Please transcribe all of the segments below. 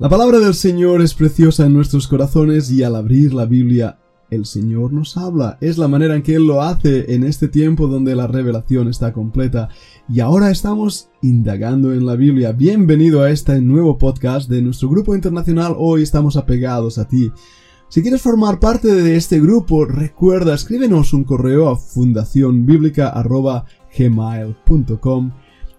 La palabra del Señor es preciosa en nuestros corazones y al abrir la Biblia el Señor nos habla. Es la manera en que Él lo hace en este tiempo donde la revelación está completa. Y ahora estamos indagando en la Biblia. Bienvenido a este nuevo podcast de nuestro grupo internacional. Hoy estamos apegados a ti. Si quieres formar parte de este grupo, recuerda, escríbenos un correo a fundacionbiblica.gmail.com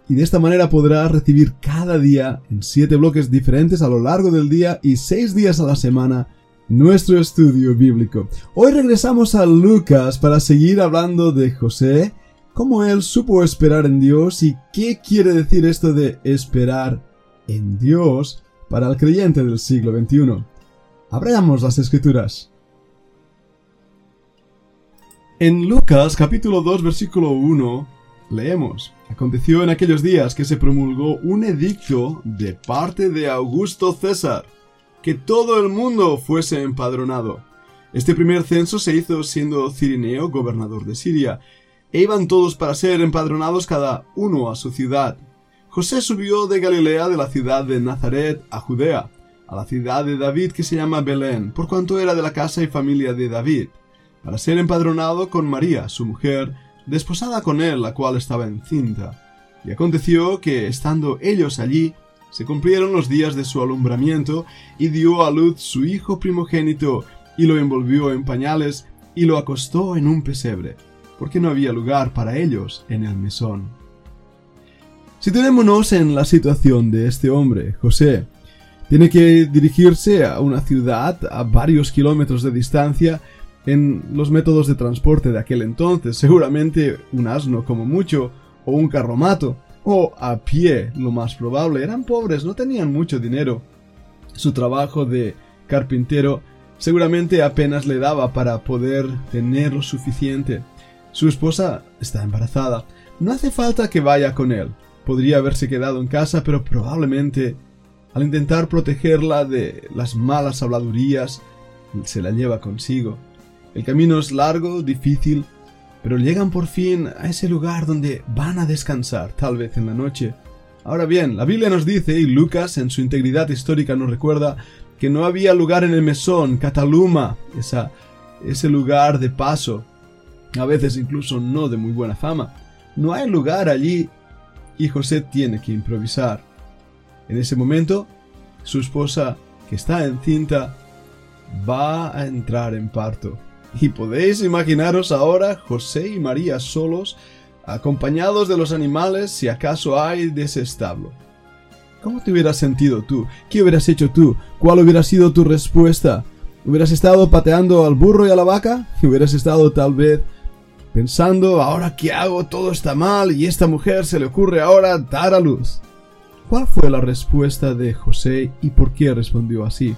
y de esta manera podrás recibir cada día, en siete bloques diferentes a lo largo del día y seis días a la semana, nuestro estudio bíblico. Hoy regresamos a Lucas para seguir hablando de José, cómo él supo esperar en Dios y qué quiere decir esto de esperar en Dios para el creyente del siglo XXI. Abramos las escrituras. En Lucas capítulo 2 versículo 1 leemos, Aconteció en aquellos días que se promulgó un edicto de parte de Augusto César, que todo el mundo fuese empadronado. Este primer censo se hizo siendo Cirineo gobernador de Siria, e iban todos para ser empadronados cada uno a su ciudad. José subió de Galilea de la ciudad de Nazaret a Judea, a la ciudad de David que se llama Belén, por cuanto era de la casa y familia de David, para ser empadronado con María, su mujer, desposada con él, la cual estaba encinta. Y aconteció que, estando ellos allí, se cumplieron los días de su alumbramiento, y dio a luz su hijo primogénito, y lo envolvió en pañales, y lo acostó en un pesebre, porque no había lugar para ellos en el mesón. Situémonos en la situación de este hombre, José, tiene que dirigirse a una ciudad a varios kilómetros de distancia en los métodos de transporte de aquel entonces, seguramente un asno como mucho, o un carromato, o a pie, lo más probable. Eran pobres, no tenían mucho dinero. Su trabajo de carpintero seguramente apenas le daba para poder tener lo suficiente. Su esposa está embarazada. No hace falta que vaya con él. Podría haberse quedado en casa, pero probablemente al intentar protegerla de las malas habladurías, se la lleva consigo. El camino es largo, difícil, pero llegan por fin a ese lugar donde van a descansar, tal vez en la noche. Ahora bien, la Biblia nos dice, y Lucas en su integridad histórica nos recuerda, que no había lugar en el mesón, Cataluma, esa, ese lugar de paso, a veces incluso no de muy buena fama. No hay lugar allí y José tiene que improvisar. En ese momento, su esposa, que está encinta, va a entrar en parto. Y podéis imaginaros ahora José y María solos, acompañados de los animales si acaso hay de ese establo. ¿Cómo te hubieras sentido tú? ¿Qué hubieras hecho tú? ¿Cuál hubiera sido tu respuesta? ¿Hubieras estado pateando al burro y a la vaca? ¿Hubieras estado tal vez pensando, ahora qué hago? Todo está mal y esta mujer se le ocurre ahora dar a luz? ¿Cuál fue la respuesta de José y por qué respondió así?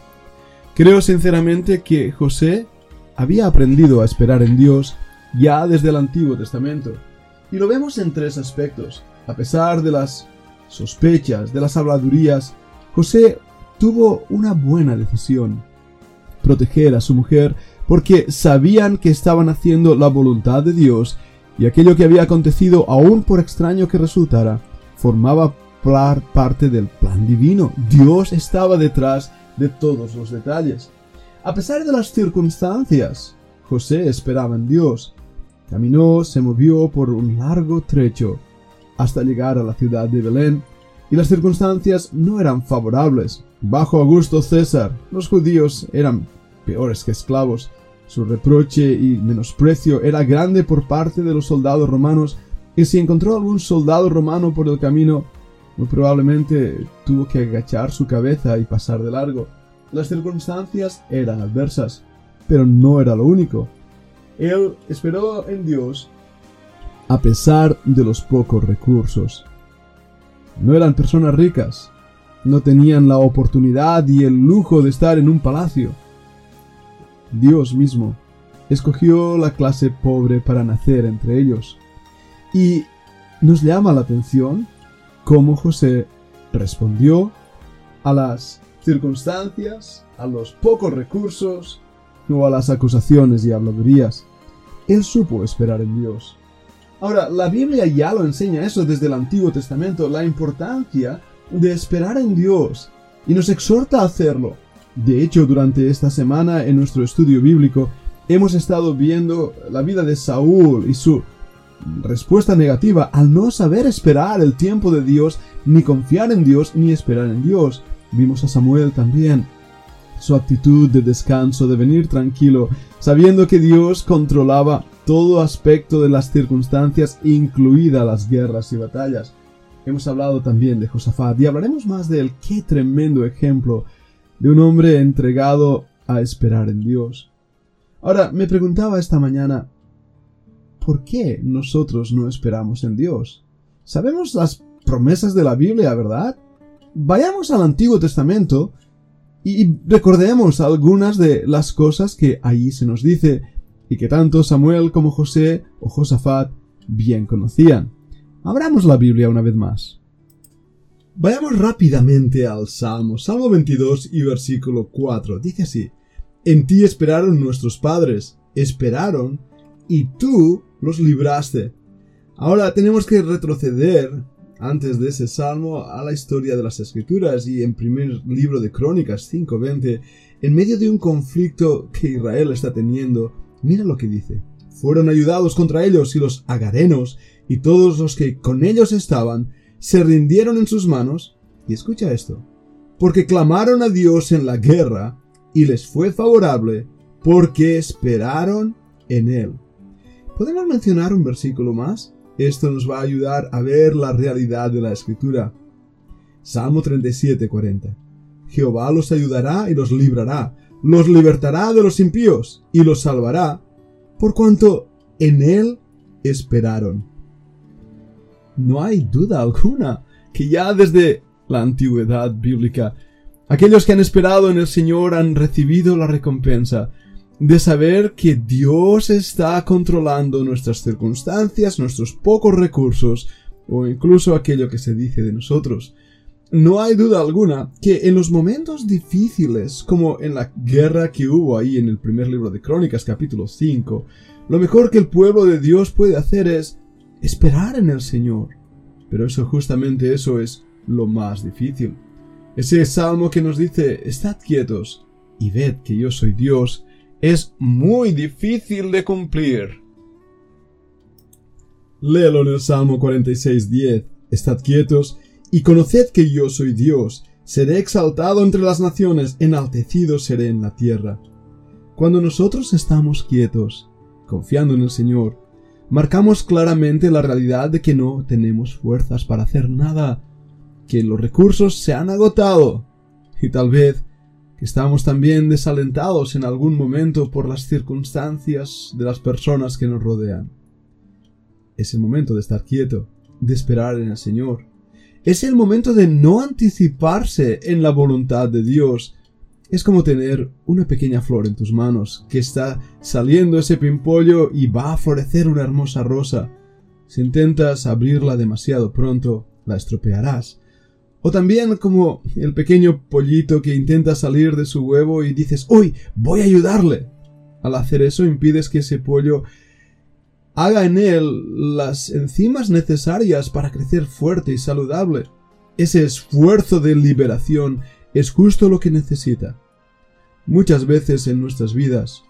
Creo sinceramente que José había aprendido a esperar en Dios ya desde el Antiguo Testamento. Y lo vemos en tres aspectos. A pesar de las sospechas, de las habladurías, José tuvo una buena decisión. Proteger a su mujer porque sabían que estaban haciendo la voluntad de Dios y aquello que había acontecido, aun por extraño que resultara, formaba parte del plan divino. Dios estaba detrás de todos los detalles. A pesar de las circunstancias, José esperaba en Dios. Caminó, se movió por un largo trecho hasta llegar a la ciudad de Belén, y las circunstancias no eran favorables. Bajo Augusto César, los judíos eran peores que esclavos. Su reproche y menosprecio era grande por parte de los soldados romanos, y si encontró algún soldado romano por el camino, muy probablemente tuvo que agachar su cabeza y pasar de largo. Las circunstancias eran adversas, pero no era lo único. Él esperó en Dios a pesar de los pocos recursos. No eran personas ricas, no tenían la oportunidad y el lujo de estar en un palacio. Dios mismo escogió la clase pobre para nacer entre ellos. Y nos llama la atención cómo José respondió a las circunstancias, a los pocos recursos o a las acusaciones y habladurías. Él supo esperar en Dios. Ahora, la Biblia ya lo enseña eso desde el Antiguo Testamento, la importancia de esperar en Dios y nos exhorta a hacerlo. De hecho, durante esta semana en nuestro estudio bíblico hemos estado viendo la vida de Saúl y su respuesta negativa al no saber esperar el tiempo de Dios, ni confiar en Dios, ni esperar en Dios. Vimos a Samuel también, su actitud de descanso, de venir tranquilo, sabiendo que Dios controlaba todo aspecto de las circunstancias, incluidas las guerras y batallas. Hemos hablado también de Josafat y hablaremos más de él. Qué tremendo ejemplo de un hombre entregado a esperar en Dios. Ahora, me preguntaba esta mañana, ¿por qué nosotros no esperamos en Dios? Sabemos las promesas de la Biblia, ¿verdad? Vayamos al Antiguo Testamento y recordemos algunas de las cosas que allí se nos dice y que tanto Samuel como José o Josafat bien conocían. Abramos la Biblia una vez más. Vayamos rápidamente al Salmo, Salmo 22 y versículo 4. Dice así, En ti esperaron nuestros padres, esperaron, y tú los libraste. Ahora tenemos que retroceder antes de ese salmo a la historia de las escrituras y en primer libro de Crónicas 5:20, en medio de un conflicto que Israel está teniendo, mira lo que dice. Fueron ayudados contra ellos y los agarenos y todos los que con ellos estaban se rindieron en sus manos, y escucha esto, porque clamaron a Dios en la guerra y les fue favorable porque esperaron en él. ¿Podemos mencionar un versículo más? Esto nos va a ayudar a ver la realidad de la escritura. Salmo 37, 40. Jehová los ayudará y los librará, los libertará de los impíos y los salvará, por cuanto en él esperaron. No hay duda alguna que ya desde la antigüedad bíblica, aquellos que han esperado en el Señor han recibido la recompensa, de saber que Dios está controlando nuestras circunstancias, nuestros pocos recursos o incluso aquello que se dice de nosotros. No hay duda alguna que en los momentos difíciles, como en la guerra que hubo ahí en el primer libro de Crónicas capítulo 5, lo mejor que el pueblo de Dios puede hacer es esperar en el Señor. Pero eso justamente eso es lo más difícil. Ese salmo que nos dice, estad quietos y ved que yo soy Dios, es muy difícil de cumplir. Léelo en el Salmo 46.10. Estad quietos y conoced que yo soy Dios. Seré exaltado entre las naciones, enaltecido seré en la tierra. Cuando nosotros estamos quietos, confiando en el Señor, marcamos claramente la realidad de que no tenemos fuerzas para hacer nada, que los recursos se han agotado y tal vez Estamos también desalentados en algún momento por las circunstancias de las personas que nos rodean. Es el momento de estar quieto, de esperar en el Señor. Es el momento de no anticiparse en la voluntad de Dios. Es como tener una pequeña flor en tus manos, que está saliendo ese pimpollo y va a florecer una hermosa rosa. Si intentas abrirla demasiado pronto, la estropearás. O también como el pequeño pollito que intenta salir de su huevo y dices, ¡Uy! Voy a ayudarle. Al hacer eso impides que ese pollo haga en él las enzimas necesarias para crecer fuerte y saludable. Ese esfuerzo de liberación es justo lo que necesita. Muchas veces en nuestras vidas,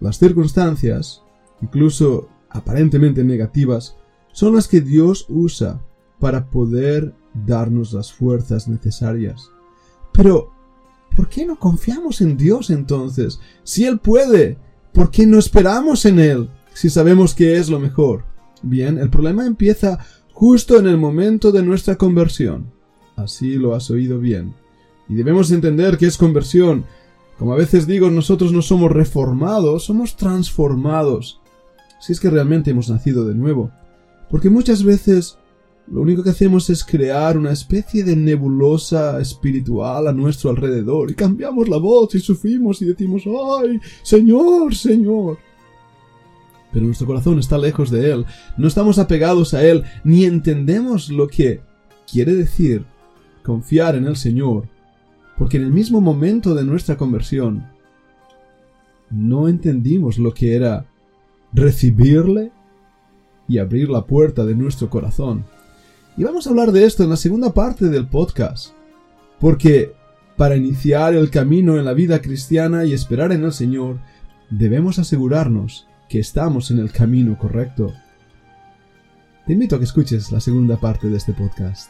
las circunstancias, incluso aparentemente negativas, son las que Dios usa para poder darnos las fuerzas necesarias. Pero, ¿por qué no confiamos en Dios entonces? Si Él puede, ¿por qué no esperamos en Él si sabemos que es lo mejor? Bien, el problema empieza justo en el momento de nuestra conversión. Así lo has oído bien. Y debemos entender que es conversión. Como a veces digo, nosotros no somos reformados, somos transformados. Si es que realmente hemos nacido de nuevo. Porque muchas veces lo único que hacemos es crear una especie de nebulosa espiritual a nuestro alrededor y cambiamos la voz y sufrimos y decimos ¡Ay, Señor, Señor! Pero nuestro corazón está lejos de Él, no estamos apegados a Él, ni entendemos lo que quiere decir confiar en el Señor, porque en el mismo momento de nuestra conversión no entendimos lo que era recibirle y abrir la puerta de nuestro corazón. Y vamos a hablar de esto en la segunda parte del podcast. Porque para iniciar el camino en la vida cristiana y esperar en el Señor, debemos asegurarnos que estamos en el camino correcto. Te invito a que escuches la segunda parte de este podcast.